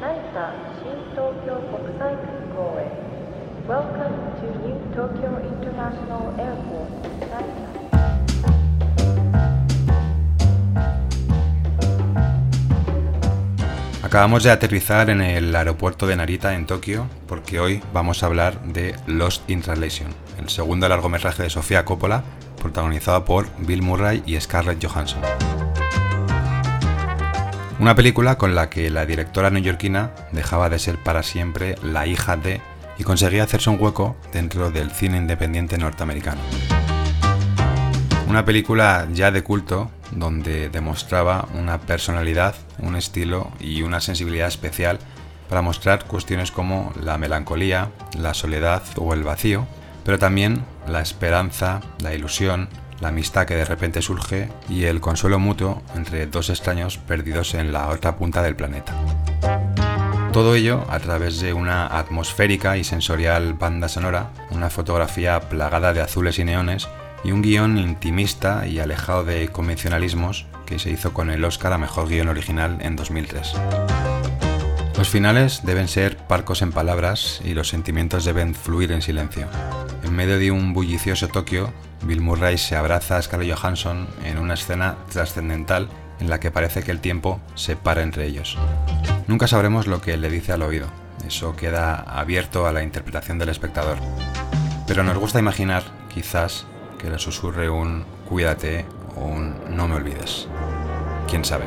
成田新東京国際空港へ Welcome to New Tokyo International Airport 成田 Acabamos de aterrizar en el aeropuerto de Narita en Tokio porque hoy vamos a hablar de Lost in Translation, el segundo largometraje de Sofía Coppola, protagonizado por Bill Murray y Scarlett Johansson. Una película con la que la directora neoyorquina dejaba de ser para siempre la hija de y conseguía hacerse un hueco dentro del cine independiente norteamericano. Una película ya de culto donde demostraba una personalidad, un estilo y una sensibilidad especial para mostrar cuestiones como la melancolía, la soledad o el vacío, pero también la esperanza, la ilusión, la amistad que de repente surge y el consuelo mutuo entre dos extraños perdidos en la otra punta del planeta. Todo ello a través de una atmosférica y sensorial banda sonora, una fotografía plagada de azules y neones y un guion intimista y alejado de convencionalismos que se hizo con el Oscar a Mejor Guión Original en 2003. Los finales deben ser parcos en palabras y los sentimientos deben fluir en silencio. En medio de un bullicioso Tokio, Bill Murray se abraza a Scarlett Johansson en una escena trascendental en la que parece que el tiempo se para entre ellos. Nunca sabremos lo que le dice al oído, eso queda abierto a la interpretación del espectador. Pero nos gusta imaginar, quizás, que le susurre un cuídate o un no me olvides. ¿Quién sabe?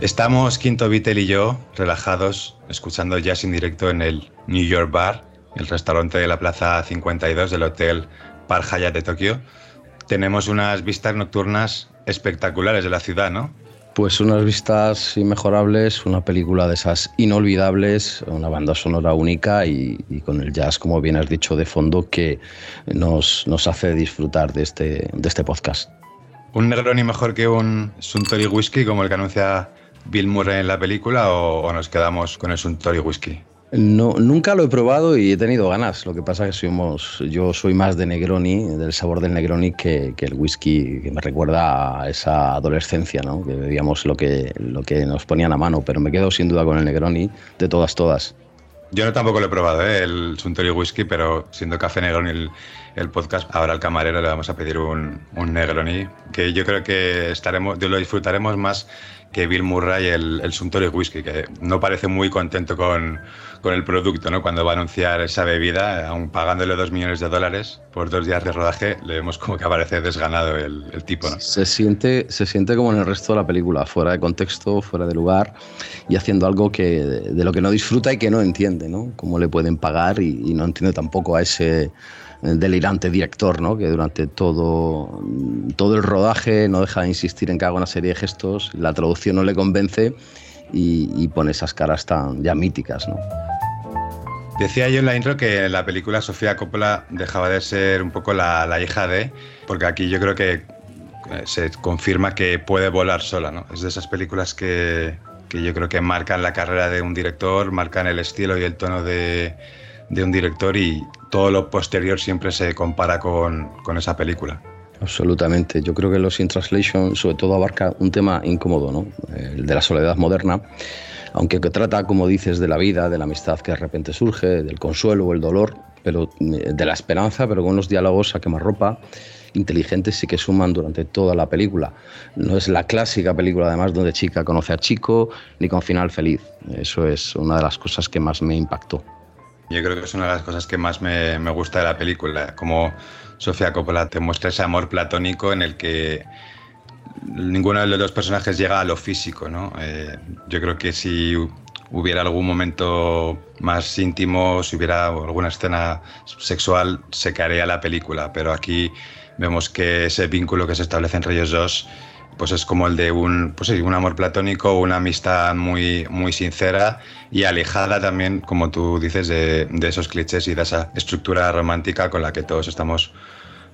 Estamos Quinto Beatle y yo relajados, escuchando jazz en directo en el New York Bar, el restaurante de la Plaza 52 del Hotel Park Hyatt de Tokio. Tenemos unas vistas nocturnas espectaculares de la ciudad, ¿no? Pues unas vistas inmejorables, una película de esas inolvidables, una banda sonora única y, y, con el jazz, como bien has dicho, de fondo que nos, nos hace disfrutar de este, de este podcast. ¿Un Negroni mejor que un Suntory Whisky como el que anuncia Bill Murray en la película o, o nos quedamos con el Suntory Whisky? No, nunca lo he probado y he tenido ganas. Lo que pasa es que somos, yo soy más de Negroni, del sabor del Negroni, que, que, el whisky, que me recuerda a esa adolescencia, ¿no? que bebíamos lo que, lo que nos ponían a mano. Pero me quedo sin duda con el Negroni de todas, todas. Yo no tampoco lo he probado, ¿eh? el Suntory Whisky, pero siendo Café Negroni el, el, podcast, ahora al camarero le vamos a pedir un, un Negroni, que yo creo que estaremos, lo disfrutaremos más que Bill Murray el, el Suntory Whisky, que no parece muy contento con, con, el producto, ¿no? Cuando va a anunciar esa bebida, aun pagándole dos millones de dólares por dos días de rodaje, le vemos como que aparece desganado el, el tipo, ¿no? Se siente, se siente como en el resto de la película, fuera de contexto, fuera de lugar y haciendo algo que, de lo que no disfruta y que no entiende, ¿no? Cómo le pueden pagar y, y no entiende tampoco a ese delirante director, ¿no? que durante todo, todo el rodaje no deja de insistir en que haga una serie de gestos, la traducción no le convence y, pone esas caras tan ya míticas. ¿no? Decía yo en la intro que en la película Sofía Coppola dejaba de ser un poco la, la hija de, porque aquí yo creo que se confirma que puede volar sola, ¿no? Es de esas películas que, que yo creo que marcan la carrera de un director, marcan el estilo y el tono de, de un director y todo lo posterior siempre se compara con, con, esa película. Absolutamente. Yo creo que Los in Translation sobre todo abarca un tema incómodo, ¿no? el de la soledad moderna, aunque que trata, como dices, de la vida, de la amistad que de repente surge, del consuelo o el dolor, pero de la esperanza, pero con unos diálogos a quemarropa inteligentes y que suman durante toda la película. No es la clásica película, además, donde chica conoce a chico, ni con final feliz. Eso es una de las cosas que más me impactó. Yo creo que es una de las cosas que más me, me gusta de la película, como Sofía Coppola te muestra ese amor platónico en el que ninguno de los dos personajes llega a lo físico, ¿no? Eh, yo creo que si hubiera algún momento más íntimo, si hubiera alguna escena sexual, se caería la película, pero aquí vemos que ese vínculo que se establece entre ellos dos pues es como el de un, pues sí, un amor platónico, una amistad muy, muy sincera y alejada también, como tú dices, de, esos clichés y de esa estructura romántica con la que todos estamos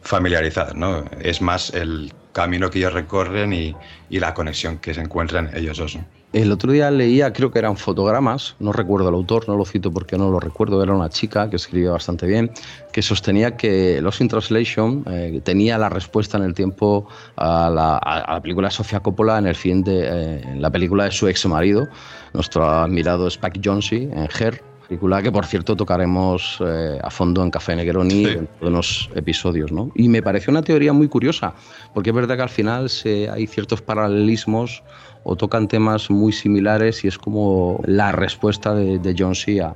familiarizados. ¿no? Es más el camino que ellos recorren y, la conexión que se encuentran ellos dos. El otro día leía, creo que eran fotogramas, no recuerdo el autor, no lo cito porque no lo recuerdo, era una chica que escribía bastante bien, que sostenía que Lost in Translation eh, tenía la respuesta en el tiempo a la, película de Sofía Coppola en el fin de eh, la película de su ex marido, nuestro admirado Spike Jonze en Her, película que por cierto tocaremos eh, a fondo en Café Negroni en unos episodios. ¿no? Y me pareció una teoría muy curiosa, porque es verdad que al final se, hay ciertos paralelismos o tocan temas muy similares y es como la respuesta de, de John C. A,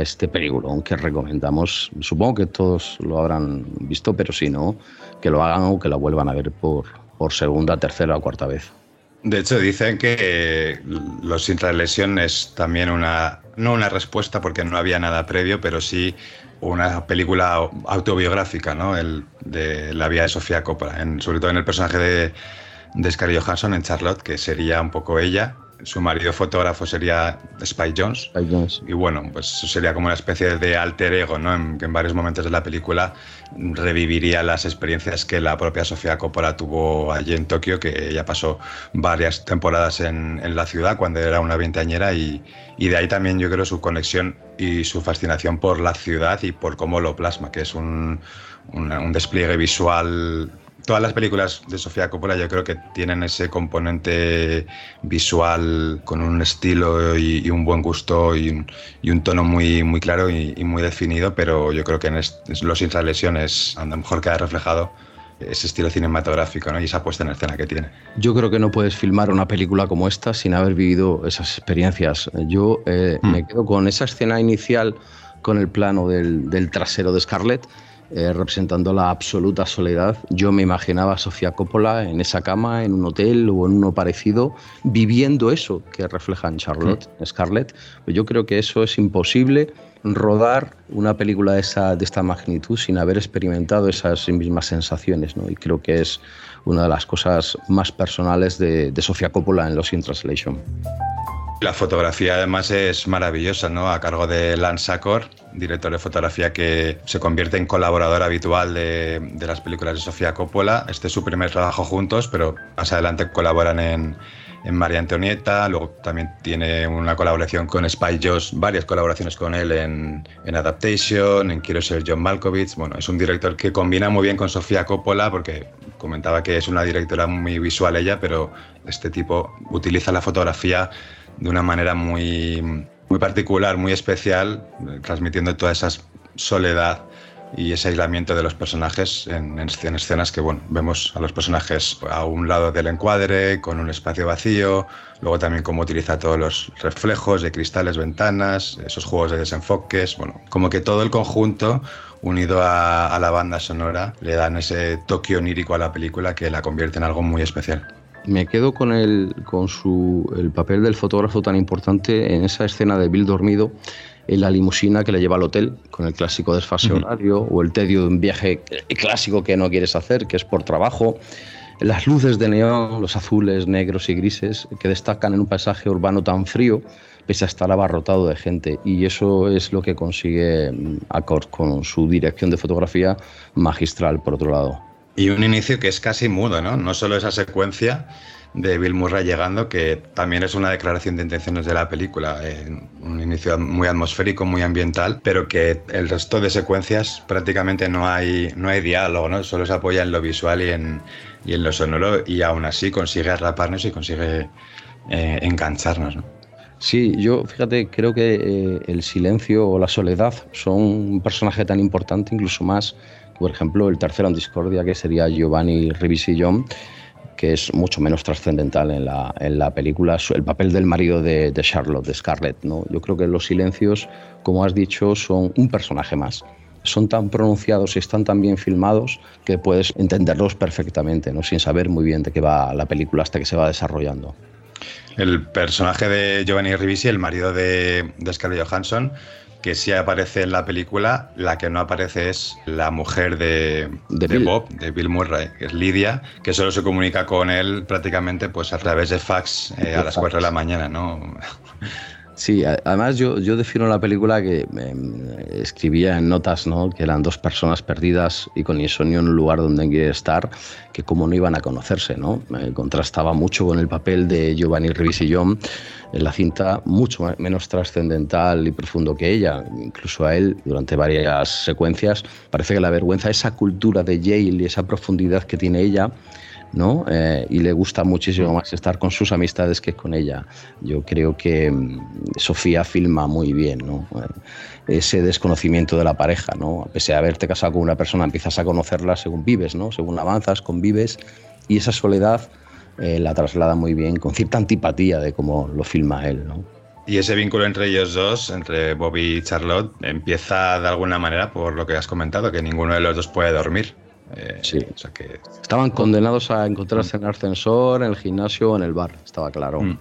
este película, aunque recomendamos, supongo que todos lo habrán visto, pero si no, que lo hagan o que lo vuelvan a ver por, segunda, tercera o cuarta vez. De hecho, dicen que Los Lesión es también una, no una respuesta porque no había nada previo, pero sí una película autobiográfica, ¿no? El, de la vida de Sofía Coppola, sobre todo en el personaje de, de Scarlett Johansson en Charlotte, que sería un poco ella. Su marido fotógrafo sería Spike Jones. Y bueno, pues sería como una especie de alter ego, ¿no? En, que en varios momentos de la película reviviría las experiencias que la propia Sofía Coppola tuvo allí en Tokio, que ella pasó varias temporadas en, en la ciudad cuando era una veinteañera y, y, de ahí también yo creo su conexión y su fascinación por la ciudad y por cómo lo plasma, que es un, un despliegue visual todas las películas de Sofía Coppola yo creo que tienen ese componente visual con un estilo y, un buen gusto y un, tono muy, muy claro y, muy definido, pero yo creo que en Los Sin Lesiones a lo mejor queda reflejado ese estilo cinematográfico ¿no? y esa puesta en escena que tiene. Yo creo que no puedes filmar una película como esta sin haber vivido esas experiencias. Yo eh, me quedo con esa escena inicial con el plano del, del trasero de Scarlett eh, representando la absoluta soledad. Yo me imaginaba a Sofía Coppola en esa cama, en un hotel o en uno parecido, viviendo eso que refleja en Charlotte, Scarlett. yo creo que eso es imposible rodar una película de, esa, de esta magnitud sin haber experimentado esas mismas sensaciones. ¿no? Y creo que es una de las cosas más personales de, de Sofía Coppola en Los In Translation. La fotografía además es maravillosa, ¿no? A cargo de Lance Sacor, director de fotografía que se convierte en colaborador habitual de, las películas de Sofía Coppola. Este es su primer trabajo juntos, pero más adelante colaboran en, María Antonieta, luego también tiene una colaboración con Spike Jones, varias colaboraciones con él en, en, Adaptation, en Quiero ser John Malkovich. Bueno, es un director que combina muy bien con Sofía Coppola porque comentaba que es una directora muy visual ella, pero este tipo utiliza la fotografía de una manera muy, muy particular, muy especial, transmitiendo toda esa soledad y ese aislamiento de los personajes en, escenas que bueno, vemos a los personajes a un lado del encuadre, con un espacio vacío, luego también cómo utiliza todos los reflejos de cristales, ventanas, esos juegos de desenfoques, bueno, como que todo el conjunto unido a, a la banda sonora le dan ese toque onírico a la película que la convierte en algo muy especial me quedo con, el, con su, el papel del fotógrafo tan importante en esa escena de Bill dormido en la limusina que le lleva al hotel con el clásico desfase horario o el tedio de un viaje clásico que no quieres hacer, que es por trabajo. Las luces de neón, los azules, negros y grises que destacan en un paisaje urbano tan frío pese a estar abarrotado de gente. Y eso es lo que consigue mm, Accord con su dirección de fotografía magistral, por otro lado. Y un inicio que es casi mudo, ¿no? No solo esa secuencia de Bill Murray llegando, que también es una declaración de intenciones de la película, un inicio muy atmosférico, muy ambiental, pero que el resto de secuencias prácticamente no hay, no hay diálogo, ¿no? Solo se apoya en lo visual y en, y en lo sonoro y aún así consigue atraparnos y consigue eh, engancharnos, ¿no? Sí, yo fíjate, creo que eh, el silencio o la soledad son un personaje tan importante, incluso más por ejemplo, el tercero en discordia, que sería Giovanni Ribisi-John, que es mucho menos trascendental en la, en la película, el papel del marido de, de, Charlotte, de Scarlett. ¿no? Yo creo que los silencios, como has dicho, son un personaje más. Son tan pronunciados y están tan bien filmados que puedes entenderlos perfectamente, ¿no? sin saber muy bien de qué va la película hasta que se va desarrollando. El personaje de Giovanni Ribisi, el marido de, de Scarlett Johansson, que sí aparece en la película, la que no aparece es la mujer de, Bob, de Bill Murray, que es Lidia, que solo se comunica con él prácticamente pues a través de fax eh, a las 4 de la mañana, ¿no? Sí, además yo, yo defino la película que em, escribía en notas, ¿no? Que eran dos personas perdidas y con insomnio en un lugar donde quiere estar, que como no iban a conocerse, ¿no? Me contrastaba mucho con el papel de Giovanni Ribisi-John en la cinta, mucho menos trascendental y profundo que ella. Incluso a él, durante varias secuencias, parece que la vergüenza, esa cultura de Yale y esa profundidad que tiene ella, ¿no? Eh, y le gusta muchísimo más estar con sus amistades que con ella. Yo creo que mm, Sofía filma muy bien, ¿no? Eh, ese desconocimiento de la pareja, ¿no? Pese a haberte casado con una persona, empiezas a conocerla según vives, ¿no? Según avanzas, convives, y esa soledad eh, la traslada muy bien, con cierta antipatía de cómo lo filma él, ¿no? Y ese vínculo entre ellos dos, entre Bobby y Charlotte, empieza de alguna manera por lo que has comentado, que ninguno de los dos puede dormir. Eh, sí. O sea que... Estaban condenados a encontrarse en el ascensor, en el gimnasio o en el bar, estaba claro. Mm.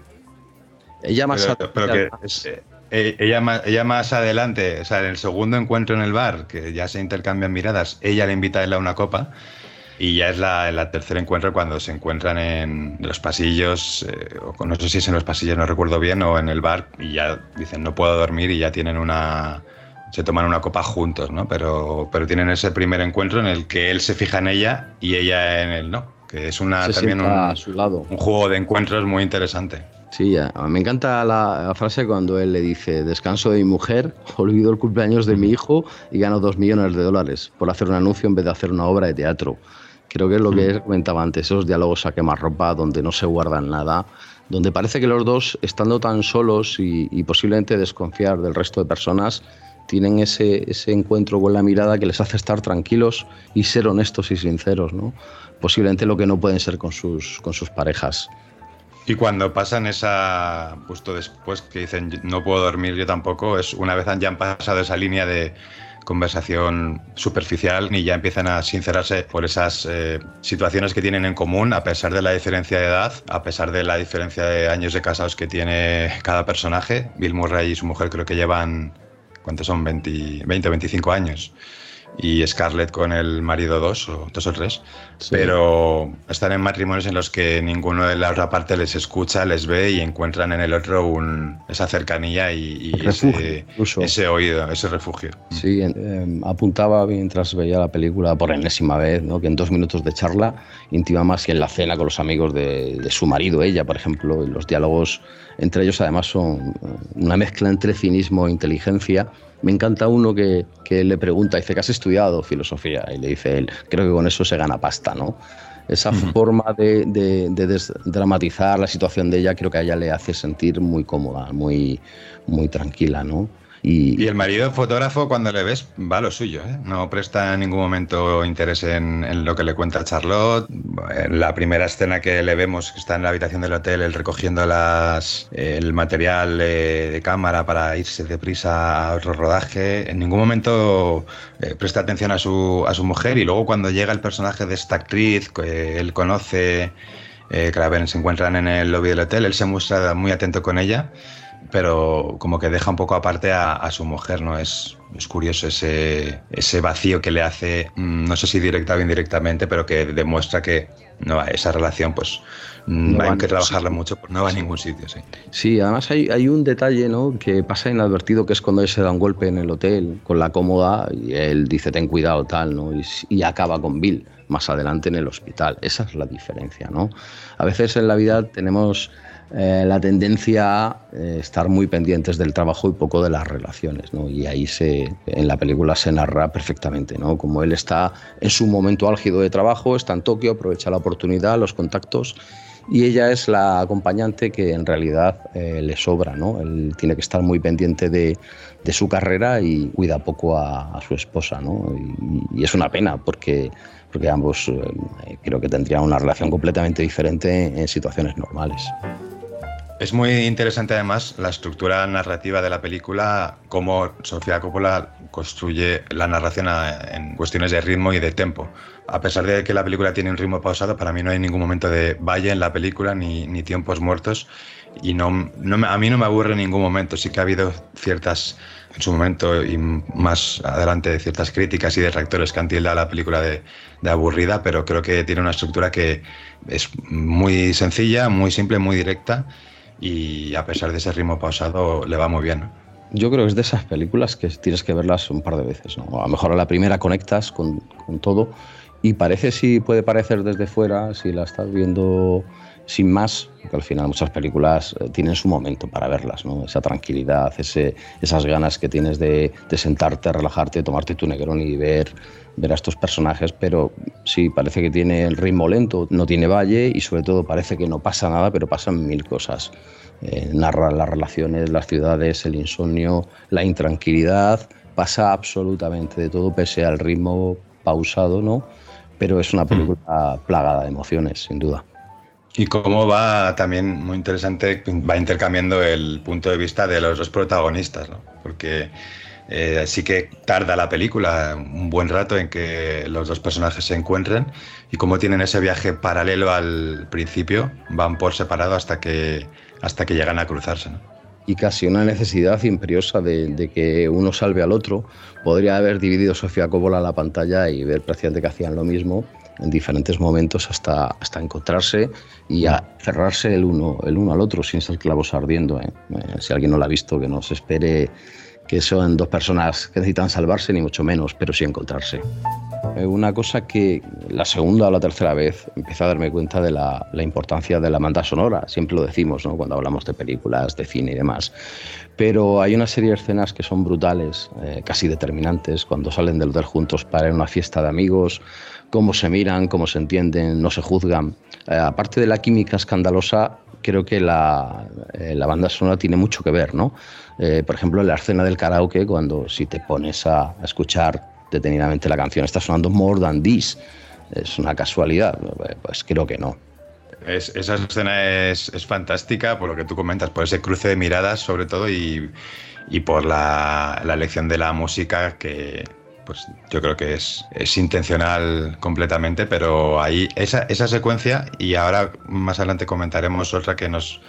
Ella más, eh, eh, ella, más, ella más adelante, o sea, en el segundo encuentro en el bar, que ya se intercambian miradas, ella le invita a él a una copa. Y ya es la, el tercer encuentro cuando se encuentran en los pasillos, o no sé si es en los pasillos, no recuerdo bien, o en el bar, y ya dicen no puedo dormir y ya tienen una, se toman una copa juntos, ¿no? Pero, pero tienen ese primer encuentro en el que él se fija en ella y ella en él no. Que es una, también un, a su lado. un juego de encuentros muy interesante. Sí, me encanta la, frase cuando él le dice, descanso de mi mujer, olvido el cumpleaños de mi hijo y gano dos millones de dólares por hacer un anuncio en vez de hacer una obra de teatro. Creo que es lo que comentaba antes, esos diálogos a quemarropa donde no se guardan nada, donde parece que los dos, estando tan solos y, y posiblemente desconfiar del resto de personas, tienen ese, ese, encuentro con la mirada que les hace estar tranquilos y ser honestos y sinceros, ¿no? Posiblemente lo que no pueden ser con sus, con sus parejas. Y cuando pasan esa, justo después que dicen no puedo dormir yo tampoco, es una vez ya han pasado esa línea de conversación superficial y ya empiezan a sincerarse por esas eh, situaciones que tienen en común, a pesar de la diferencia de edad, a pesar de la diferencia de años de casados que tiene cada personaje. Bill Murray y su mujer creo que llevan ¿cuántos son? 20, 20 o 25 años. Y Scarlett con el marido dos o dos o tres. Pero están en matrimonios en los que ninguno de la otra parte les escucha, les ve y encuentran en el otro un, esa cercanía y, ese, oído, ese refugio. Sí, em, apuntaba mientras veía la película por enésima vez, ¿no? que en dos minutos de charla intima más que en la cena con los amigos de, de su marido, ella, por ejemplo, y los diálogos entre ellos además son una mezcla entre cinismo e inteligencia. Me encanta uno que, que le pregunta, dice que has estudiado filosofía y le dice él, creo que con eso se gana pasta, ¿no? Esa forma de, de, de dramatizar la situación de ella creo que a ella le hace sentir muy cómoda, muy, muy tranquila, ¿no? Y, el marido fotógrafo, cuando le ves, va a lo suyo, ¿eh? no presta en ningún momento interés en, lo que le cuenta Charlotte. En la primera escena que le vemos, que está en la habitación del hotel, él recogiendo las, el material de, cámara para irse deprisa a otro rodaje, en ningún momento eh, presta atención a su, a su mujer. Y luego, cuando llega el personaje de esta actriz, que él conoce, eh, que la ven, se encuentran en el lobby del hotel, él se muestra muy atento con ella pero como que deja un poco aparte a, su mujer, ¿no? Es, es curioso ese, ese, vacío que le hace, mm, no sé si directa o indirectamente, pero que demuestra que no, esa relación pues no hay que trabajarla mucho, pues no va a ningún sitio. Sí, sí además hay, hay, un detalle ¿no? que pasa inadvertido, que es cuando él se da un golpe en el hotel con la cómoda y él dice ten cuidado tal, ¿no? y, y acaba con Bill más adelante en el hospital. Esa es la diferencia. ¿no? A veces en la vida tenemos eh, la tendencia a eh, estar muy pendientes del trabajo y poco de las relaciones, ¿no? Y ahí se, en la película se narra perfectamente, ¿no? Como él está en su momento álgido de trabajo, está en Tokio, aprovecha la oportunidad, los contactos, y ella es la acompañante que en realidad eh, le sobra, ¿no? Él tiene que estar muy pendiente de, de su carrera y cuida poco a, su esposa, ¿no? Y, y, es una pena porque, porque ambos creo que tendrían una relación completamente diferente en situaciones normales. Es muy interesante además la estructura narrativa de la película, cómo Sofía Coppola construye la narración en cuestiones de ritmo y de tempo. A pesar de que la película tiene un ritmo pausado, para mí no hay ningún momento de valle en la película ni, ni tiempos muertos y no, no, a mí no me aburre en ningún momento. Sí que ha habido ciertas, en su momento y más adelante, ciertas críticas y detractores que han tildado a la película de, de aburrida, pero creo que tiene una estructura que es muy sencilla, muy simple, muy directa y a pesar de ese ritmo pausado le va muy bien. Yo creo que es de esas películas que tienes que verlas un par de veces. ¿no? A lo mejor a la primera conectas con, con todo y parece, si puede parecer desde fuera, si la estás viendo sin más, porque al final muchas películas eh, tienen su momento para verlas, ¿no? esa tranquilidad, ese, esas ganas que tienes de, de, sentarte, relajarte, tomarte tu negrón y ver, ver a estos personajes, pero sí, parece que tiene el ritmo lento, no tiene valle y sobre todo parece que no pasa nada, pero pasan mil cosas. Eh, narra las relaciones, las ciudades, el insomnio, la intranquilidad, pasa absolutamente de todo pese al ritmo pausado, ¿no? Pero es una película plagada de emociones, sin duda. Y cómo va también muy interesante, va intercambiando el punto de vista de los dos protagonistas, ¿no? Porque eh, sí que tarda la película un buen rato en que los dos personajes se encuentren y cómo tienen ese viaje paralelo al principio, van por separado hasta que, hasta que llegan a cruzarse. ¿no? Y casi una necesidad imperiosa de, de, que uno salve al otro. Podría haber dividido Sofía Coppola la pantalla y ver prácticamente que hacían lo mismo en diferentes momentos hasta, hasta encontrarse y a cerrarse el uno, el uno al otro sin ser clavos ardiendo. ¿eh? Eh, si alguien no lo ha visto, que no se espere que son dos personas que necesitan salvarse, ni mucho menos, pero sí encontrarse. Eh, una cosa que la segunda o la tercera vez empecé a darme cuenta de la, la importancia de la banda sonora, siempre lo decimos ¿no? cuando hablamos de películas, de cine y demás, pero hay una serie de escenas que son brutales, eh, casi determinantes, cuando salen del hotel juntos para ir a una fiesta de amigos, cómo se miran, cómo se entienden, no se juzgan. Eh, aparte de la química escandalosa, creo que la, eh, la, banda sonora tiene mucho que ver, ¿no? Eh, por ejemplo, en la escena del karaoke, cuando si te pones a, a, escuchar detenidamente la canción, está sonando More Than This. ¿Es una casualidad? Pues creo que no. Es, esa escena es, es, fantástica por lo que tú comentas, por ese cruce de miradas sobre todo y, y por la, la elección de la música que, pues yo creo que es, es intencional completamente, pero ahí esa, esa secuencia, y ahora más adelante comentaremos otra que nos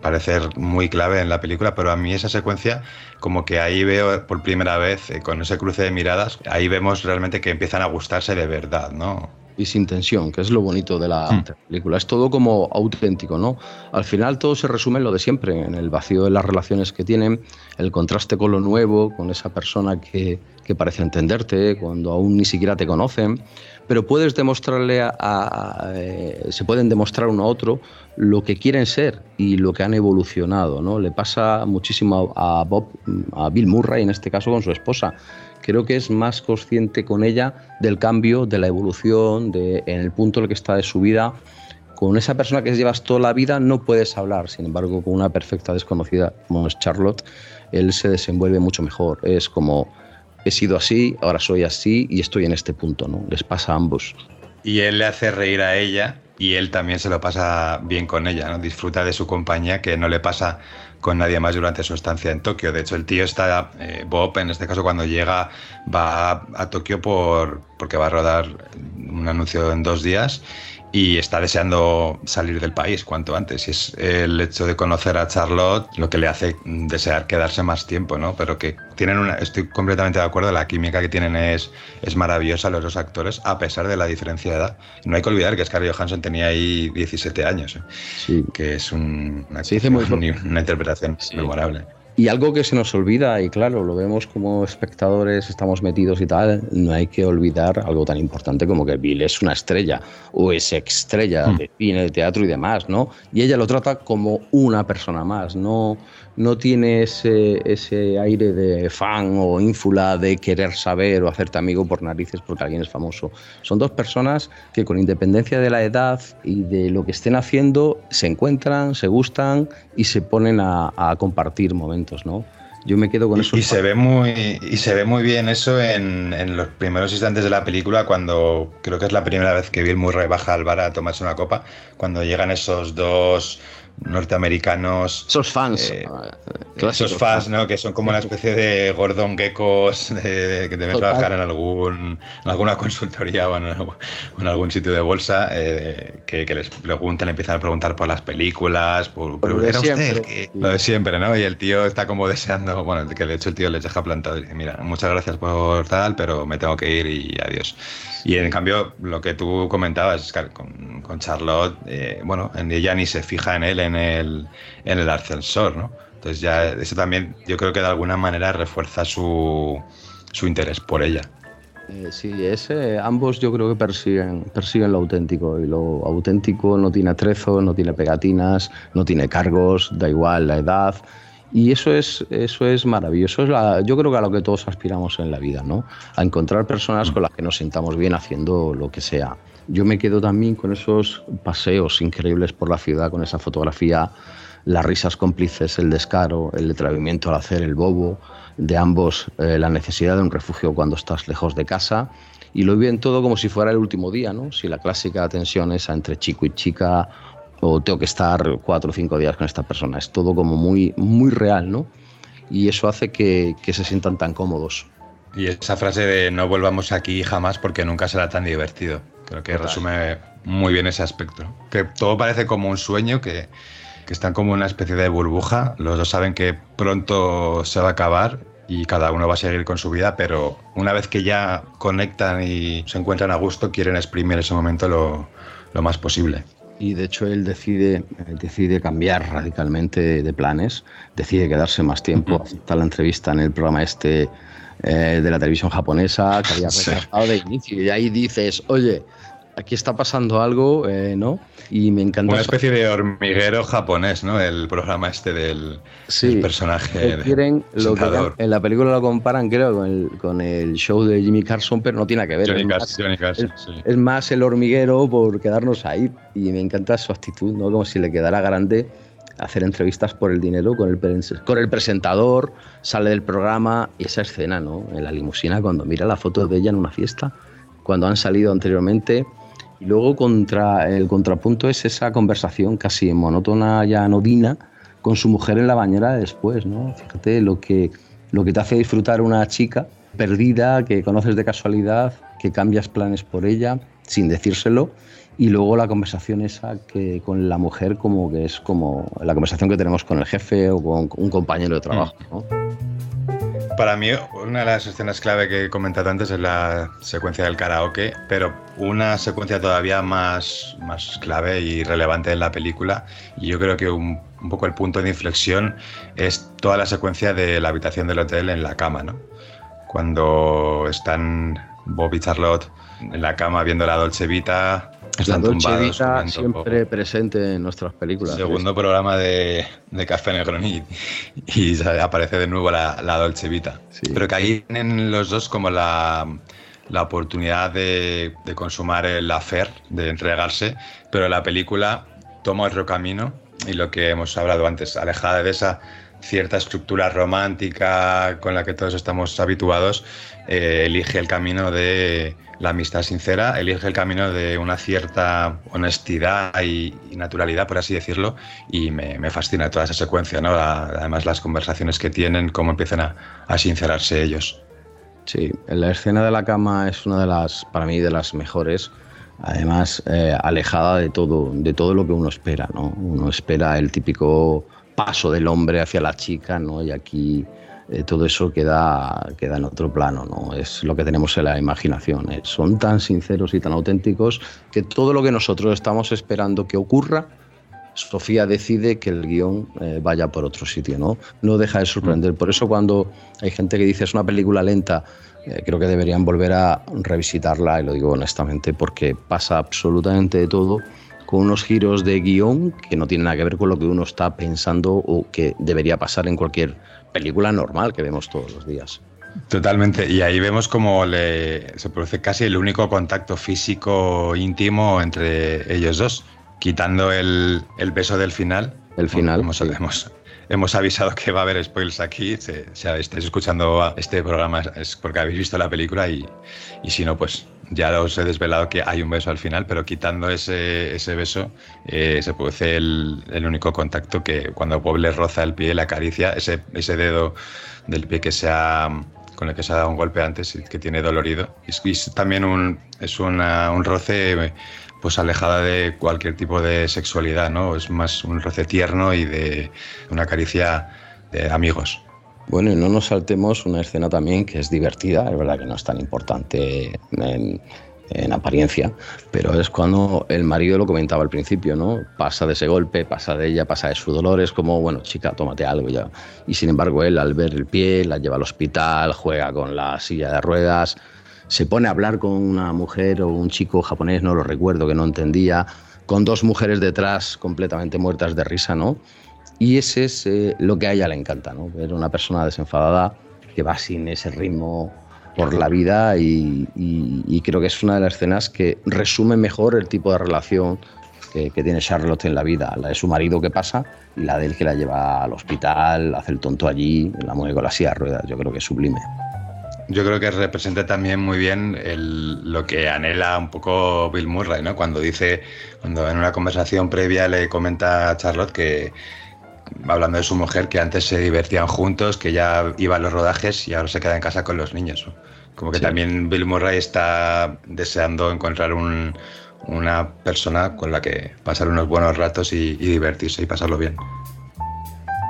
parece muy clave en la película, pero a mí esa secuencia, como que ahí veo por primera vez, eh, con ese cruce de miradas, ahí vemos realmente que empiezan a gustarse de verdad, ¿no? Y sin tensión, que es lo bonito de la mm. película. Es todo como auténtico, ¿no? Al final todo se resume en lo de siempre, en el vacío de las relaciones que tienen, el contraste con lo nuevo, con esa persona que, que parece entenderte, cuando aún ni siquiera te conocen, pero puedes demostrarle a, a, a eh, se pueden demostrar uno a otro lo que quieren ser y lo que han evolucionado, ¿no? Le pasa muchísimo a Bob, a Bill Murray en este caso con su esposa, creo que es más consciente con ella del cambio, de la evolución, de, en el punto en el que está de su vida. Con esa persona que llevas toda la vida no puedes hablar, sin embargo, con una perfecta desconocida como es Charlotte, él se desenvuelve mucho mejor. Es como, he sido así, ahora soy así y estoy en este punto, ¿no? Les pasa a ambos. Y él le hace reír a ella y él también se lo pasa bien con ella, ¿no? Disfruta de su compañía que no le pasa con nadie más durante su estancia en Tokio. De hecho, el tío está, eh, Bob, en este caso, cuando llega, va a, a Tokio por, porque va a rodar un anuncio en dos días y está deseando salir del país cuanto antes. Y es el hecho de conocer a Charlotte lo que le hace desear quedarse más tiempo, ¿no? Pero que tienen una. Estoy completamente de acuerdo, la química que tienen es, es maravillosa los dos actores, a pesar de la diferencia de edad. No hay que olvidar que Scarlett Johansson tenía ahí 17 años, ¿eh? sí. que es un, una, dice muy una interpretación sí. memorable. Y algo que se nos olvida, y claro, lo vemos como espectadores, estamos metidos y tal, no hay que olvidar algo tan importante como que Bill es una estrella, o es estrella mm. de cine, de teatro y demás, ¿no? Y ella lo trata como una persona más, no, no tiene ese, ese aire de fan o ínfula de querer saber o hacerte amigo por narices porque alguien es famoso. Son dos personas que con independencia de la edad y de lo que estén haciendo, se encuentran, se gustan y se ponen a, a compartir momentos. ¿No? Yo me quedo con eso. Y, y se ve muy y se ve muy bien eso en, en, los primeros instantes de la película cuando creo que es la primera vez que Bill Murray baja al bar a tomarse una copa cuando llegan esos dos norteamericanos. Esos fans. Eh, esos fans, ¿no? Que son como una especie de gordon geckos que deben trabajar en algún en alguna consultoría o en, en algún sitio de bolsa eh, que, que, les preguntan, empiezan a preguntar por las películas, por, por lo, de siempre, que, lo de siempre, ¿no? Y el tío está como deseando, bueno, que de hecho el tío les deja plantado y dice, mira, muchas gracias por tal, pero me tengo que ir y adiós. Y en cambio, lo que tú comentabas, con, con Charlotte, eh, bueno, ella ni se fija en él en el, en el ascensor, ¿no? Entonces ya eso también yo creo que de alguna manera refuerza su, su interés por ella. Eh, sí, ese, ambos yo creo que persiguen, persiguen lo auténtico y lo auténtico no tiene atrezo, no tiene pegatinas, no tiene cargos, da igual la edad. Y eso es, eso es maravilloso. Es la, yo creo que a lo que todos aspiramos en la vida, ¿no? A encontrar personas con las que nos sintamos bien haciendo lo que sea. Yo me quedo también con esos paseos increíbles por la ciudad, con esa fotografía, las risas cómplices, el descaro, el atrevimiento al hacer el bobo, de ambos eh, la necesidad de un refugio cuando estás lejos de casa y lo viven todo como si fuera el último día, ¿no? Si la clásica tensión esa entre chico y chica o tengo que estar cuatro o cinco días con esta persona, es todo como muy, muy real, ¿no? Y eso hace que, que se sientan tan cómodos. Y esa frase de no volvamos aquí jamás porque nunca será tan divertido, creo que resume muy bien ese aspecto. Que todo parece como un sueño que que están como una especie de burbuja. Los dos saben que pronto se va a acabar y cada uno va a seguir con su vida, pero una vez que ya conectan y se encuentran a gusto, quieren exprimir ese momento lo, lo más posible. Y de hecho él decide, decide cambiar radicalmente de planes, decide quedarse más tiempo, aceptar la entrevista en el programa este eh, de la televisión japonesa que había rechazado de inicio. Y ahí dices, oye, aquí está pasando algo, eh, ¿no? Y me encanta. Una especie de hormiguero japonés, ¿no? El programa este del, personaje. quieren, lo que en la película lo comparan, creo, con el, con el, show de Jimmy Carson, pero no tiene que ver. Johnny Carson, es, es, más el hormiguero por quedarnos ahí. Y me encanta su actitud, ¿no? Como si le quedara grande hacer entrevistas por el dinero con el, con el presentador, sale del programa y esa escena, ¿no? En la limusina, cuando mira la foto de ella en una fiesta, cuando han salido anteriormente y luego contra, el contrapunto es esa conversación casi monótona ya anodina con su mujer en la bañera después, ¿no? Fíjate lo que, lo que te hace disfrutar una chica perdida, que conoces de casualidad, que cambias planes por ella sin decírselo y luego la conversación esa que con la mujer como que es como la conversación que tenemos con el jefe o con un compañero de trabajo, ¿no? Para mí, una de las escenas clave que he comentado antes es la secuencia del karaoke, pero una secuencia todavía más, más clave y relevante en la película, y yo creo que un, poco el punto de inflexión es toda la secuencia de la habitación del hotel en la cama, ¿no? Cuando están Bob y Charlotte en la cama viendo la Dolce Vita, la Dolce Vita siempre presente en nuestras películas. Segundo programa de, de Café Negroni y, aparece de nuevo la, la Dolce Vita. Pero que ahí tienen los dos como la, la oportunidad de, de, consumar el afer, de entregarse, pero la película toma otro camino y lo que hemos hablado antes, alejada de esa cierta estructura romántica con la que todos estamos habituados, eh, elige el camino de la amistad sincera, elige el camino de una cierta honestidad y, naturalidad, por así decirlo, y me, fascina toda esa secuencia, ¿no? además las conversaciones que tienen, cómo empiezan a, sincerarse ellos. Sí, la escena de la cama es una de las, para mí, de las mejores. Además, eh, alejada de todo, de todo lo que uno espera, ¿no? Uno espera el típico paso del hombre hacia la chica, ¿no? Y aquí eh, todo eso queda, queda en otro plano, ¿no? Es lo que tenemos en la imaginación. ¿eh? Son tan sinceros y tan auténticos que todo lo que nosotros estamos esperando que ocurra, Sofía decide que el guion eh, vaya por otro sitio, ¿no? No deja de sorprender. Por eso cuando hay gente que dice es una película lenta, creo que deberían volver a revisitarla, y lo digo honestamente, porque pasa absolutamente de todo con unos giros de guion que no tienen nada que ver con lo que uno está pensando o que debería pasar en cualquier película normal que vemos todos los días. Totalmente, y ahí vemos como se produce casi el único contacto físico íntimo entre ellos dos, quitando el, beso del final. El final. Como sabemos, hemos avisado que va a haber spoilers aquí. Si, estáis escuchando este programa es porque habéis visto la película y, y, si no, pues ya os he desvelado que hay un beso al final, pero quitando ese, ese beso eh, se produce el, el, único contacto que cuando Bob le roza el pie, le acaricia, ese, ese dedo del pie que se ha, con el que se ha dado un golpe antes y que tiene dolorido. Es, también un, es una, un roce pues alejada de cualquier tipo de sexualidad, ¿no? Es más un roce tierno y de una caricia de amigos. Bueno, y no nos saltemos una escena también que es divertida, es verdad que no es tan importante en, en apariencia, pero es cuando el marido lo comentaba al principio, ¿no? Pasa de ese golpe, pasa de ella, pasa de su dolor, es como, bueno, chica, tómate algo ya. Y sin embargo, él al ver el pie, la lleva al hospital, juega con la silla de ruedas, se pone a hablar con una mujer o un chico japonés, no lo recuerdo, que no entendía, con dos mujeres detrás completamente muertas de risa, ¿no? Y ese es eh, lo que a ella le encanta, ¿no? Ver una persona desenfadada que va sin ese ritmo por la vida y, creo que es una de las escenas que resume mejor el tipo de relación que, tiene Charlotte en la vida, la de su marido que pasa y la de él que la lleva al hospital, hace el tonto allí, la mueve con la silla de ruedas, yo creo que es sublime. Yo creo que representa también muy bien lo que anhela un poco Bill Murray, ¿no? Cuando dice, cuando en una conversación previa le comenta a Charlotte que, hablando de su mujer, que antes se divertían juntos, que ya iba a los rodajes y ahora se queda en casa con los niños. Como que también Bill Murray está deseando encontrar una persona con la que pasar unos buenos ratos y, divertirse y pasarlo bien.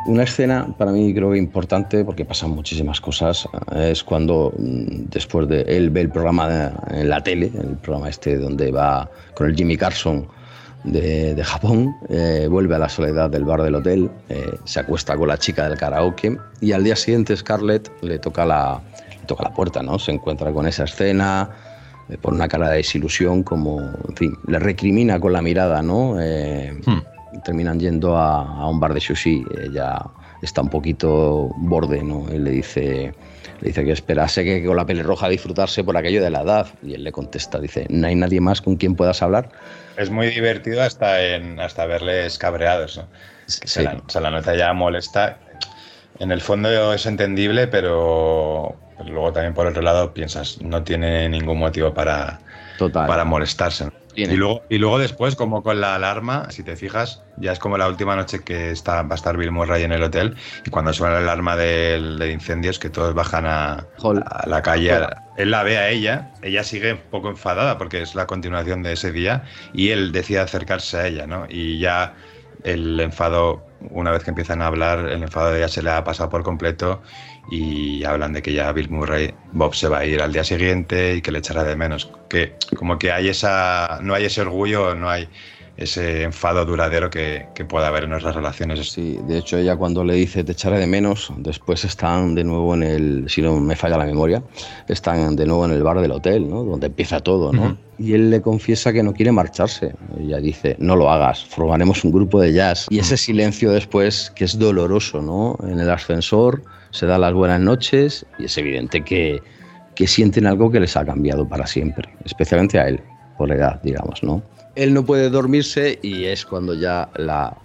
Una escena para mí creo que importante porque pasan muchísimas cosas es cuando mm, después de él ve el programa en la tele, el programa este donde va con el Jimmy Carson de, Japón, eh, vuelve a la soledad del bar del hotel, eh, se acuesta con la chica del karaoke y al día siguiente Scarlett le toca la, toca la puerta, ¿no? Se encuentra con esa escena, le pone una cara de desilusión, como, en fin, le recrimina con la mirada, ¿no? Eh, hmm. Terminan yendo a, un bar de sushi, ella está un poquito borde, ¿no? Él le dice, le dice que esperase que con la pelirroja disfrutarse por aquello de la edad y él le contesta, dice, no hay nadie más con quien puedas hablar. Es muy divertido hasta en hasta verles cabreados, ¿no? Se, la, la, nota ya molesta. En el fondo es entendible, pero, luego también por otro lado piensas, no tiene ningún motivo para, para molestarse. Y luego, y luego después, como con la alarma, si te fijas, ya es como la última noche que está, va a estar Bill Murray en el hotel y cuando suena la alarma de, de incendios que todos bajan a, la calle. Él la ve a ella, ella sigue un poco enfadada porque es la continuación de ese día y él decide acercarse a ella, ¿no? Y ya el enfado, una vez que empiezan a hablar, el enfado de ella se le ha pasado por completo y hablan de que ya Bill Murray, Bob se va a ir al día siguiente y que le echará de menos. Que como que hay esa, no hay ese orgullo, no hay ese enfado duradero que, que pueda haber en nuestras relaciones. Sí, de hecho ella cuando le dice te echaré de menos, después están de nuevo en el, si no me falla la memoria, están de nuevo en el bar del hotel, ¿no? Donde empieza todo, ¿no? Y él le confiesa que no quiere marcharse. Ella dice, no lo hagas, formaremos un grupo de jazz. Y ese silencio después, que es doloroso, ¿no? En el ascensor se da las buenas noches y es evidente que, que sienten algo que les ha cambiado para siempre, especialmente a él, por edad, digamos, ¿no? Él no puede dormirse y es cuando ya la,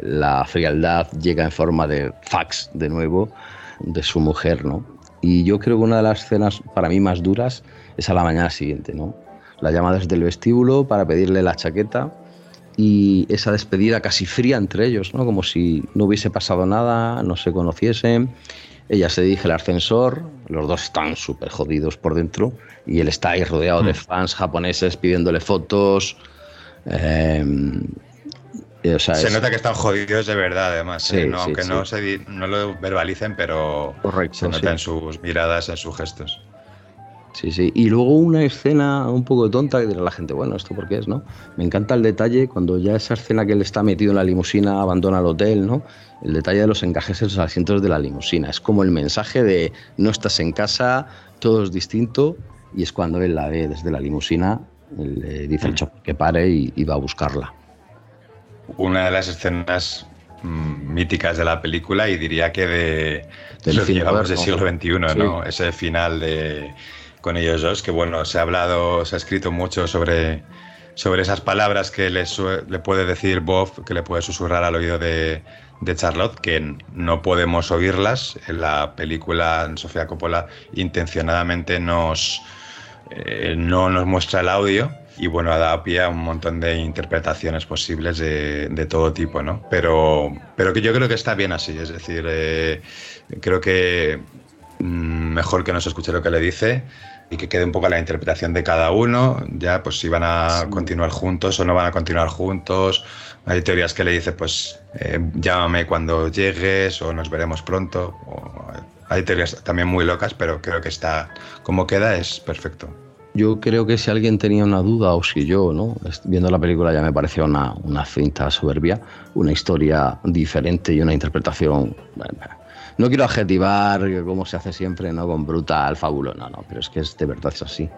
la frialdad llega en forma de fax de nuevo de su mujer, ¿no? Y yo creo que una de las escenas para mí más duras es a la mañana siguiente, ¿no? La llama desde el vestíbulo para pedirle la chaqueta y esa despedida casi fría entre ellos, ¿no? Como si no hubiese pasado nada, no se conociesen ella se dirige al ascensor, los dos están súper jodidos por dentro y él está ahí rodeado de hmm. fans japoneses pidiéndole fotos. Em, se nota que están jodidos de verdad, además, ¿eh? aunque No, se, no lo verbalicen, pero se nota en sus miradas, en sus gestos. Sí, sí. Y luego una escena un poco tonta que dirá la gente, bueno, ¿esto por qué es, no? Me encanta el detalle cuando ya esa escena que él está metido en la limusina abandona el hotel, ¿no? El detalle de los encajes en los asientos de la limusina. Es como el mensaje de no estás en casa, todo es distinto, y es cuando él la ve desde la limusina, le dice mm. chofer que pare y, va a buscarla. Una de las escenas mm, míticas de la película y diría que de, de los llevamos del siglo XXI, ¿no? Ese final de con ellos dos, que bueno, se ha hablado, se ha escrito mucho sobre, sobre esas palabras que le, le puede decir Bob, que le puede susurrar al oído de, de Charlotte, que no podemos oírlas. En la película, Sofía Coppola intencionadamente nos, eh, no nos muestra el audio y bueno, da pie a un montón de interpretaciones posibles de, de, todo tipo, ¿no? Pero, pero que yo creo que está bien así, es decir, eh, creo que mm, mejor que no se escuche lo que le dice y que quede un poco la interpretación de cada uno, ya pues si van a continuar juntos o no van a continuar juntos. Hay teorías que le dice pues eh, llámame cuando llegues o nos veremos pronto. Hay teorías también muy locas, pero creo que está como queda es perfecto. Yo creo que si alguien tenía una duda, o si yo, ¿no? viendo la película ya me pareció una, una cinta soberbia, una historia diferente y una interpretación... No quiero adjetivar como se hace siempre, ¿no? Con brutal, fabuloso, no, no, pero es que es, de verdad es así.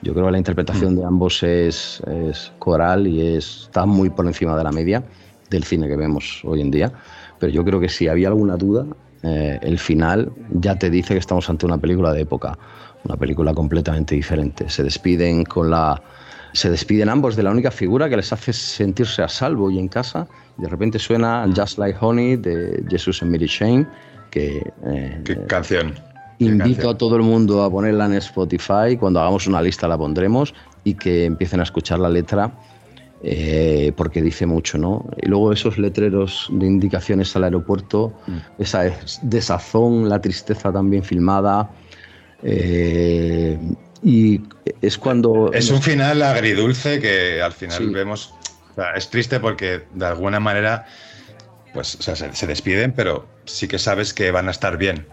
Yo creo que la interpretación de ambos es, es coral y está muy por encima de la media del cine que vemos hoy en día. Pero yo creo que si había alguna duda, eh, el final ya te dice que estamos ante una película de época una película completamente diferente. Se despiden con la se despiden ambos de la única figura que les hace sentirse a salvo y en casa. de repente suena Just Like Honey de Jesus and Mary Chain, que eh, ¿Qué canción? Invito a todo el mundo a ponerla en Spotify. Cuando hagamos una lista la pondremos y que empiecen a escuchar la letra eh, porque dice mucho, ¿no? Y luego esos letreros de indicaciones al aeropuerto, mm. esa desazón, la tristeza también filmada. Eh, y es cuando... Es un final agridulce que al final vemos... es triste porque de alguna manera pues se, despiden, pero sí que sabes que van a estar bien.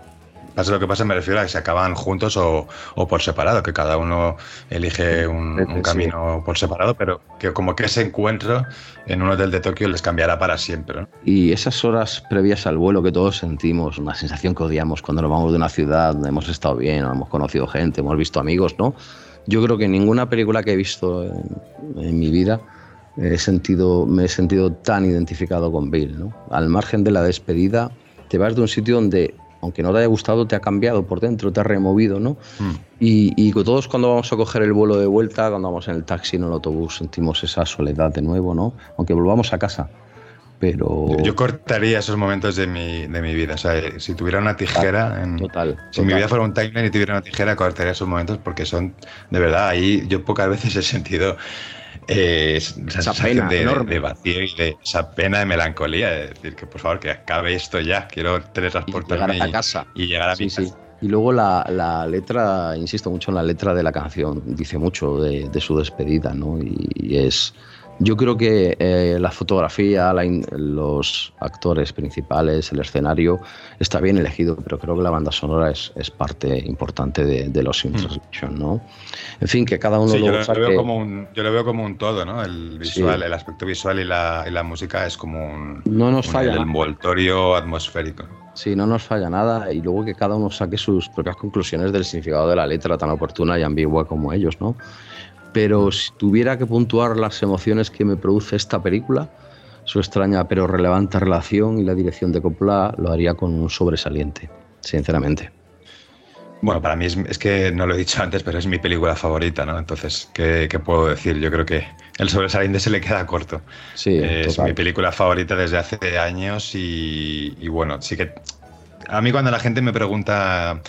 Pasa lo que pasa, me refiero a que se acaban juntos o, por separado, que cada uno elige un, camino por separado, pero que como que ese encuentro en un hotel de Tokio les cambiará para siempre. Y esas horas previas al vuelo que todos sentimos, una sensación que odiamos cuando nos vamos de una ciudad donde hemos estado bien, hemos conocido gente, hemos visto amigos, ¿no? Yo creo que ninguna película que he visto en, mi vida he sentido, me he sentido tan identificado con Bill, ¿no? Al margen de la despedida, te vas de un sitio donde aunque no te haya gustado, te ha cambiado por dentro, te ha removido, ¿no? Mm. Y, y, todos cuando vamos a coger el vuelo de vuelta, cuando vamos en el taxi, en el autobús, sentimos esa soledad de nuevo, ¿no? Aunque volvamos a casa. Pero... Yo cortaría esos momentos de mi, de mi vida. O sea, si tuviera una tijera. En, total, Si mi vida fuera un timeline y tuviera una tijera, cortaría esos momentos porque son, de verdad, ahí yo pocas veces he sentido eh, esa, pena de, de, vacío y de esa pena de melancolía, de decir que por favor que acabe esto ya, quiero teletransportarme y llegar a casa. Y, llegar a mi casa. Y luego la, la, letra, insisto mucho en la letra de la canción, dice mucho de, de su despedida, ¿no? y es yo creo que eh, la fotografía, los actores principales, el escenario está bien elegido, pero creo que la banda sonora es, es parte importante de, los mm. ¿no? En fin, que cada uno lo, yo lo, veo como un, yo lo veo como un todo, ¿no? El visual, el aspecto visual y la, y la, música es como un, no nos falla el envoltorio atmosférico. Sí, no nos falla nada y luego que cada uno saque sus propias conclusiones del significado de la letra tan oportuna y ambigua como ellos, ¿no? Pero si tuviera que puntuar las emociones que me produce esta película, su extraña pero relevante relación y la dirección de Coppola lo haría con un sobresaliente, sinceramente. Bueno, para mí es, que no lo he dicho antes, pero es mi película favorita, ¿no? Entonces, ¿qué, puedo decir? Yo creo que el sobresaliente se le queda corto. Sí, es mi película favorita desde hace años y, y bueno, sí que a mí cuando la gente me pregunta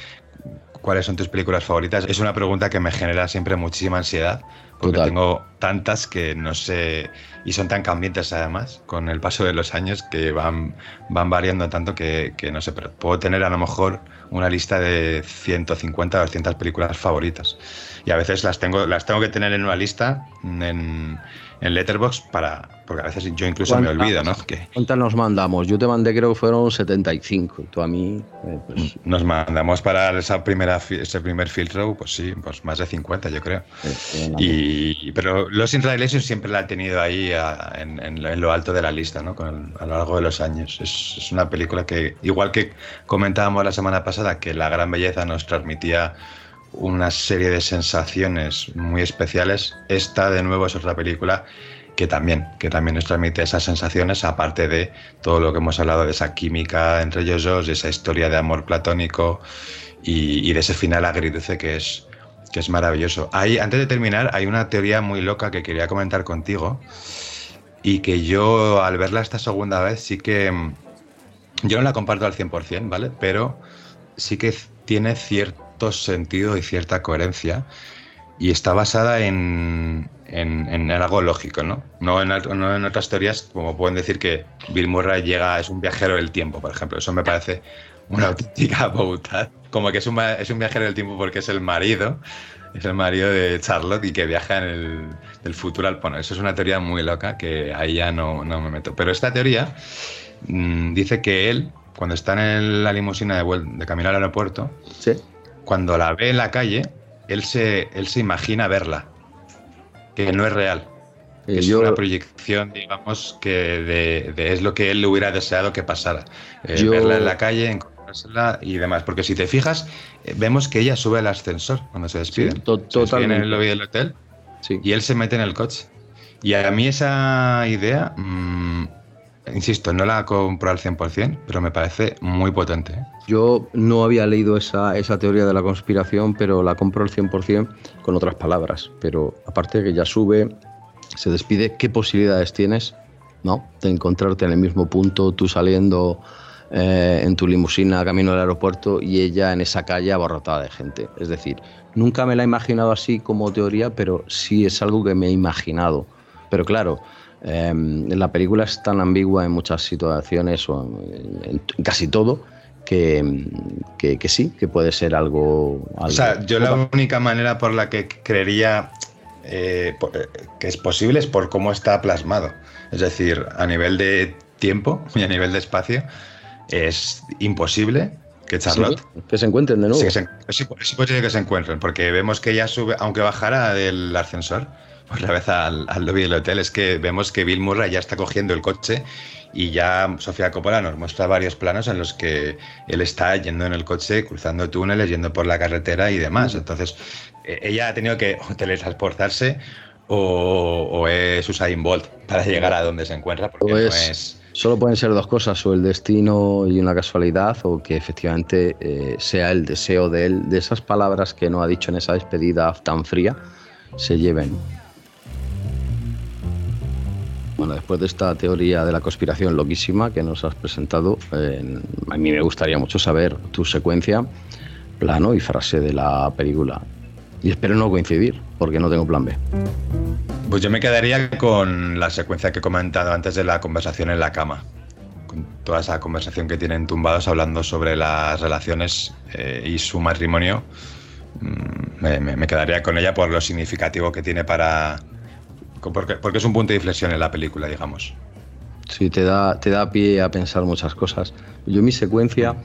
¿cuáles son tus películas favoritas? Es una pregunta que me genera siempre muchísima ansiedad, porque tengo tantas que no sé, y son tan cambiantes además, con el paso de los años, que van, van variando tanto que, que no sé, pero puedo tener a lo mejor una lista de 150 o 200 películas favoritas. Y a veces las tengo, las tengo que tener en una lista en, en Letterboxd para. Porque a veces yo incluso me olvido, ¿no? ¿Cuántas nos mandamos? Yo te mandé, creo que fueron 75. Tú a mí. Eh, pues nos mandamos para esa primera, ese primer filtro, pues sí, pues más de 50, yo creo. y, pero Los Interrelations siempre la he tenido ahí en, lo alto de la lista, ¿no? Con a lo largo de los años. Es, una película que, igual que comentábamos la semana pasada, que la gran belleza nos transmitía una serie de sensaciones muy especiales. Esta, de nuevo, es otra película que también, que también nos transmite esas sensaciones, aparte de todo lo que hemos hablado de esa química entre ellos dos, de esa historia de amor platónico y, de ese final agridulce que es, que es maravilloso. Ahí, antes de terminar, hay una teoría muy loca que quería comentar contigo y que yo al verla esta segunda vez sí que... Yo no la comparto al 100%, ¿vale? Pero sí que tiene cierto sentido y cierta coherencia y está basada en, en, algo lógico, ¿no? No en, no en, otras teorías, como pueden decir que Bill Murray llega, es un viajero del tiempo, por ejemplo. Eso me parece una auténtica boutad. Como que es un, es un viajero del tiempo porque es el marido, es el marido de Charlotte y que viaja en el del futuro al Bueno, eso es una teoría muy loca que ahí ya no, no me meto. Pero esta teoría mm, dice que él, cuando está en la limusina de, de camino al aeropuerto, ¿Sí? cuando la ve en la calle, él se, él se imagina verla, que no es real. Eh, es una proyección, digamos, que de, es lo que él le hubiera deseado que pasara. Eh, verla en la calle, y demás. Porque si te fijas, eh, vemos que ella sube al ascensor cuando se despiden. totalmente. en el lobby del hotel y él se mete en el coche. Y a mí esa idea, mm, insisto, no la compro al 100%, pero me parece muy potente. Yo no había leído esa, esa teoría de la conspiración, pero la compro al 100% con otras palabras. Pero aparte de que ya sube, se despide, ¿qué posibilidades tienes ¿no? de encontrarte en el mismo punto, tú saliendo eh, en tu limusina camino al aeropuerto y ella en esa calle abarrotada de gente? Es decir, nunca me la he imaginado así como teoría, pero sí es algo que me he imaginado. Pero claro, em, la película es tan ambigua en muchas situaciones o en, casi todo que, que, sí, que puede ser algo, algo, O sea, yo la única manera por la que creería eh, eh, que es posible es por cómo está plasmado. Es decir, a nivel de tiempo y a nivel de espacio, es imposible que Charlotte. que se encuentren de nuevo. Sí, es, posible que se encuentren, porque vemos que ella sube, aunque bajara del ascensor, por la vez al, al, lobby del hotel, es que vemos que Bill Murray ya está cogiendo el coche y ya Sofía Coppola nos muestra varios planos en los que él está yendo en el coche, cruzando túneles, yendo por la carretera y demás. Entonces, e, ella ha tenido que teletransportarse o, o, es Usain Bolt para llegar a donde se encuentra, porque no es... Solo pueden ser dos cosas, o el destino y una casualidad, o que efectivamente eh, sea el deseo de él, de esas palabras que no ha dicho en esa despedida tan fría, se lleven. Bueno, después de esta teoría de la conspiración loquísima que nos has presentado, a mí me gustaría mucho saber tu secuencia, plano y frase de la película. Y espero no coincidir, porque no tengo plan B. Pues yo me quedaría con la secuencia que he comentado antes de la conversación en la cama. Con toda esa conversación que tienen tumbados hablando sobre las relaciones eh, y su matrimonio. Mm, me quedaría con ella por lo significativo que tiene para, porque, es un punto de inflexión en la película, digamos. Sí, te da, te da pie a pensar muchas cosas. Yo mi secuencia,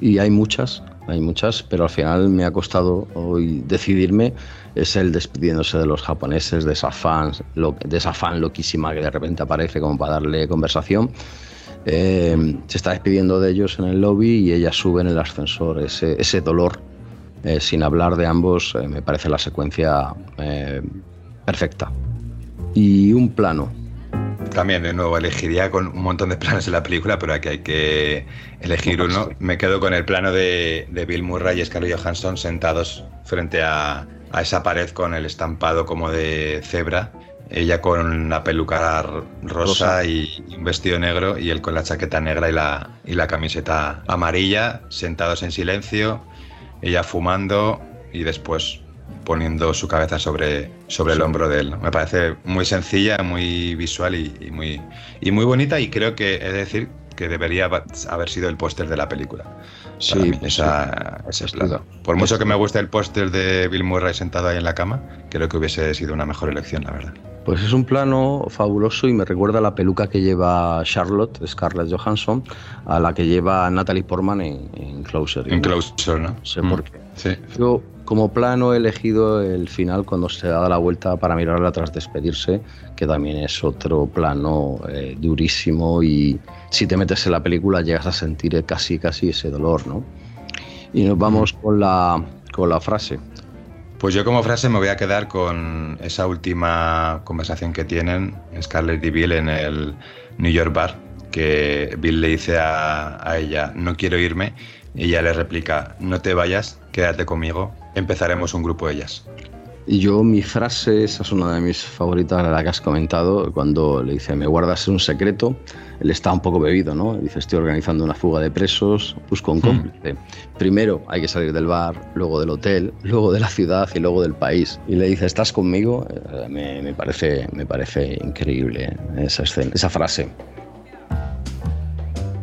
y hay muchas, hay muchas, pero al final me ha costado hoy decidirme, es el despidiéndose de los japoneses, de esa, fans, de esa fan loquísima que de repente aparece como para darle conversación. Eh, se está despidiendo de ellos en el lobby y ella sube en el ascensor. Ese, ese dolor, eh, sin hablar de ambos, eh, me parece la secuencia perfecta y un plano. También, de nuevo, elegiría con un montón de planos en la película, pero aquí hay que elegir uno. Me quedo con el plano de, Bill Murray y Scarlett Johansson sentados frente a, esa pared con el estampado como de cebra. Ella con una peluca rosa, y un vestido negro y él con la chaqueta negra y la, y la camiseta amarilla, sentados en silencio, ella fumando y después poniendo su cabeza sobre, sobre el hombro de él. Me parece muy sencilla, muy visual y, muy, y muy bonita y creo que, es decir, que debería haber sido el póster de la película. Sí, esa, ese es Por mucho que me guste el póster de Bill Murray sentado ahí en la cama, creo que hubiese sido una mejor elección, la verdad. Pues es un plano fabuloso y me recuerda la peluca que lleva Charlotte, Scarlett Johansson, a la que lleva Natalie Portman en, en Closer. En Closer, ¿no? sé por mm, qué. Sí. Yo como plano he elegido el final cuando se da la vuelta para mirarla tras despedirse, que también es otro plano eh, durísimo y si te metes en la película llegas a sentir casi casi ese dolor, ¿no? Y nos vamos con la, con la frase. Pues yo como frase me voy a quedar con esa última conversación que tienen Scarlett y Bill en el New York Bar, que Bill le dice a, a ella, no quiero irme, y ella le replica, no te vayas, quédate conmigo, empezaremos un grupo de ellas. Y yo, mi frase, esa es una de mis favoritas, la que has comentado, cuando le dice, me guardas un secreto, él está un poco bebido, ¿no? Dice, estoy organizando una fuga de presos, busco un hmm. cómplice. Primero hay que salir del bar, luego del hotel, luego de la ciudad y luego del país. Y le dice, ¿estás conmigo? Eh, me, me parece, me parece increíble esa, escena, esa frase.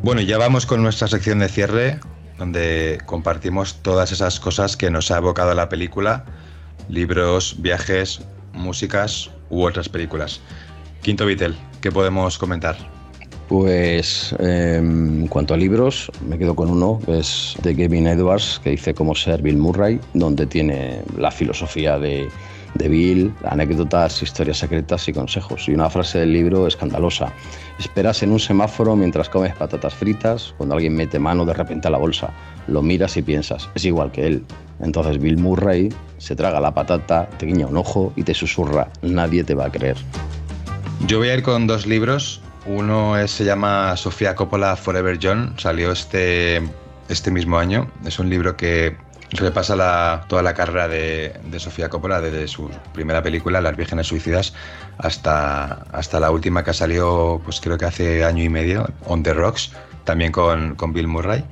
Bueno, ya vamos con nuestra sección de cierre donde compartimos todas esas cosas que nos ha evocado la película, libros, viajes, músicas u otras películas. Quinto Vitel, ¿qué podemos comentar? Pues em, en cuanto a libros, me quedo con uno, que es de Kevin Edwards, que dice cómo ser Bill Murray, donde tiene la filosofía de, de Bill, anécdotas, historias secretas y consejos. Y una frase del libro escandalosa. Esperas en un semáforo mientras comes patatas fritas, cuando alguien mete mano de repente a la bolsa. Lo miras y piensas, es igual que él. Entonces Bill Murray se traga la patata, te guiña un ojo y te susurra, nadie te va a creer. Yo voy a ir con dos libros. Uno se llama Sofía Coppola Forever John, salió este, este mismo año. Es un libro que repasa toda la carrera de, Sofía Coppola desde su primera película, Las Vírgenes Suicidas, hasta, hasta la última que salió, pues creo que hace año y medio, On the Rocks, también con, con Bill Murray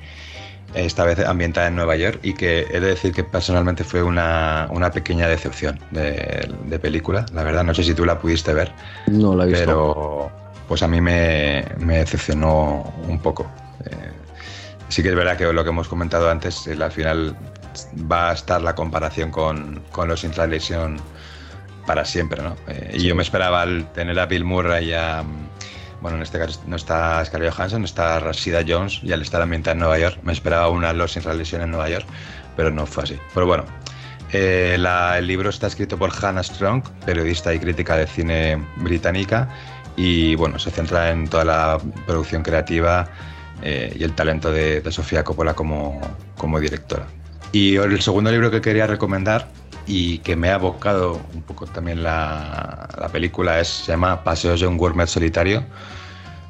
esta vez ambientada en Nueva York y que he de decir que personalmente fue una, una pequeña decepción de, de, película. La verdad, no sé si tú la pudiste ver. No la he visto. Pero pues a mí me, me decepcionó un poco. Eh, sí que es verdad que lo que hemos comentado antes, al final va a estar la comparación con, con los Intralesion para siempre, ¿no? Eh, y yo me esperaba al tener a Bill Murray y a bueno, en este caso no está Scarlett Johansson, está Rashida Jones y al estar ambientada en Nueva York, me esperaba una Los Lesión en Nueva York, pero no fue así. Pero bueno, eh, el libro está escrito por Hannah Strong, periodista y crítica de cine británica, y bueno, se centra en toda la producción creativa eh, y el talento de, Sofía Coppola como, como directora. Y el segundo libro que quería recomendar y que me ha abocado un poco también la, la película es, se llama Paseos de un gourmet solitario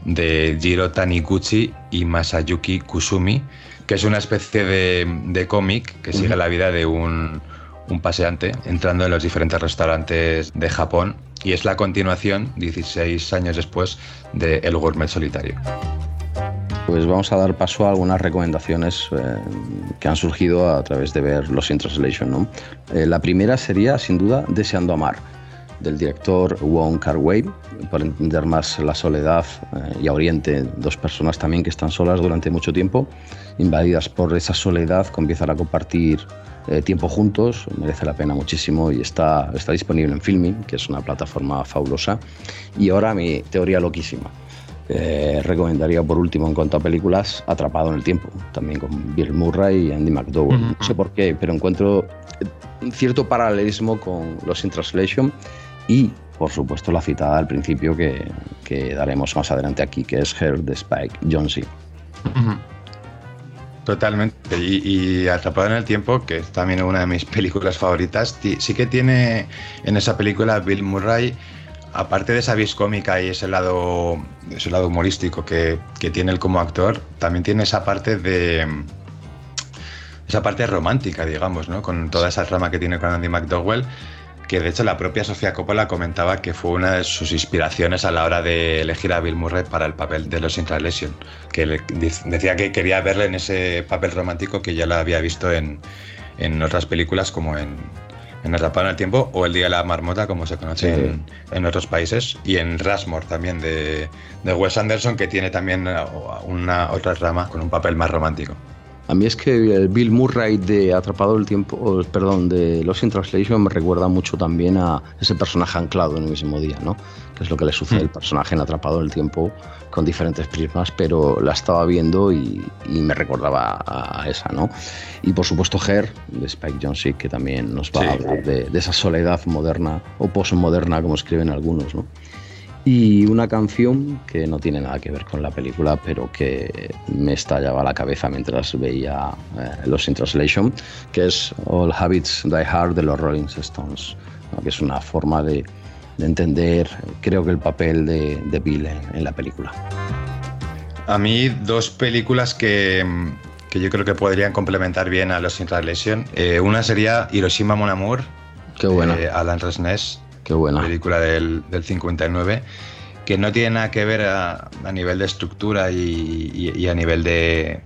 de Jiro Taniguchi y Masayuki Kusumi, que es una especie de, de cómic que sigue la vida de un, un, paseante entrando en los diferentes restaurantes de Japón y es la continuación, 16 años después, de El Gourmet Solitario. Pues vamos a dar paso a algunas recomendaciones eh, que han surgido a través de ver Los in Translation. ¿no? Eh, la primera sería, sin duda, Deseando Amar, del director Wong Kar Wai, por entender más la soledad eh, y a Oriente, dos personas también que están solas durante mucho tiempo, invadidas por esa soledad, comienzan a compartir tiempo juntos, merece la pena muchísimo y está, está disponible en Filming, que es una plataforma fabulosa. Y ahora mi teoría loquísima. Eh, recomendaría por último en cuanto a películas Atrapado en el tiempo, también con Bill Murray y Andy McDowell. No sé por qué, pero encuentro eh, cierto paralelismo con Los in Translation y por supuesto la citada al principio que, que daremos más adelante aquí, que es Her de Spike Jonze. Totalmente. Y, y, Atrapado en el Tiempo, que es también una de mis películas favoritas, sí que tiene en esa película Bill Murray aparte de esa vis cómica y ese lado, ese lado humorístico que, tiene él como actor, también tiene esa parte de. esa parte romántica, digamos, ¿no? Con toda esa trama que tiene con Andy McDowell, que de hecho la propia Sofía Coppola comentaba que fue una de sus inspiraciones a la hora de elegir a Bill Murray para el papel de los Intralesion, que decía que quería verle en ese papel romántico que ya lo había visto en, en otras películas como en en Atrapado en el Tiempo o El Día de la Marmota, como se conoce en, otros países, y en Rasmore también de, de, Wes Anderson, que tiene también una otra rama con un papel más romántico. A mí es que el Bill Murray de Atrapado el Tiempo, perdón, de Lost in Translation me recuerda mucho también a ese personaje anclado en el mismo día, ¿no? Que es lo que le sucede al mm. personaje en Atrapado el Tiempo con diferentes prismas, pero la estaba viendo y, me recordaba a esa, ¿no? Y por supuesto Her, de Spike Jonze, que también nos va a hablar de, de, esa soledad moderna o postmoderna, como escriben algunos, ¿no? Y una canción que no tiene nada que ver con la película, pero que me estallaba la cabeza mientras veía eh, Los in Translation, que es All Habits Die Hard de los Rolling Stones, que es una forma de, entender, creo que el papel de, de Bill en, la película. A mí, dos películas que, que, yo creo que podrían complementar bien a Los in Translation. Eh, una sería Hiroshima Mon Amour, Qué buena. de Alan Resness Qué buena. Película del, del 59 que no tiene nada que ver a, nivel de estructura y, a nivel de,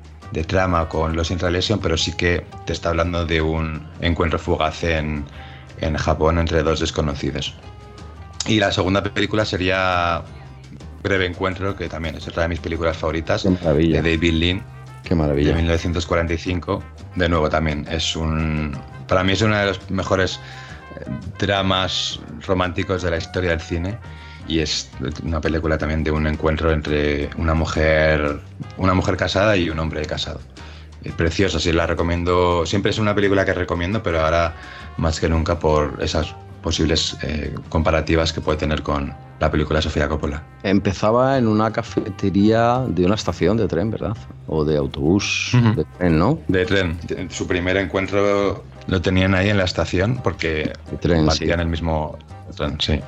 trama con los Intralesion, pero sí que te está hablando de un encuentro fugaz en, en, Japón entre dos desconocidos. Y la segunda película sería Breve Encuentro, que también es otra de mis películas favoritas, de David Lean. Qué maravilla. De 1945. De nuevo también es un... Para mí es una de los mejores dramas románticos de la historia del cine y es una película también de un encuentro entre una mujer, una mujer casada y un hombre casado. Es preciosa, sí, la recomiendo. Siempre es una película que recomiendo, pero ahora más que nunca por esas posibles eh, comparativas que puede tener con la película Sofía Coppola. Empezaba en una cafetería de una estación de tren, ¿verdad? O de autobús, de tren, ¿no? De tren. Su primer encuentro lo tenían ahí en la estación porque tren, compartían el mismo tren, sí.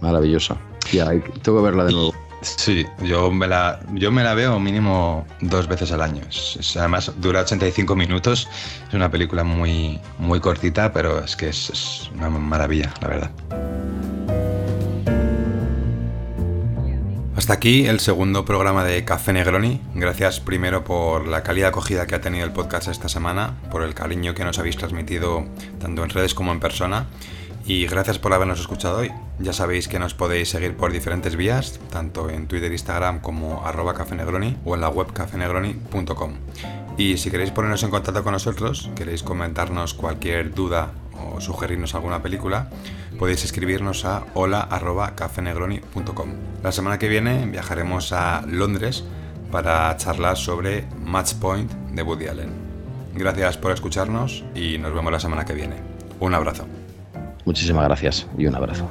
Maravillosa. Ya, tengo que verla de nuevo. Sí, yo me la, yo me la veo mínimo dos veces al año. además, dura 85 minutos. Es una película muy, muy cortita, pero es que es, una maravilla, la verdad. Hasta aquí el segundo programa de Café Negroni. Gracias primero por la calidad acogida que ha tenido el podcast esta semana, por el cariño que nos habéis transmitido tanto en redes como en persona y gracias por habernos escuchado hoy. Ya sabéis que nos podéis seguir por diferentes vías, tanto en Twitter e Instagram como arroba cafenegroni o en la web cafenegroni.com. Y si queréis ponernos en contacto con nosotros, queréis comentarnos cualquier duda o sugerirnos alguna película, podéis escribirnos a hola.cafenegroni.com. La semana que viene viajaremos a Londres para charlar sobre Match Point de Woody Allen. Gracias por escucharnos y nos vemos la semana que viene. Un abrazo. Muchísimas gracias y un abrazo.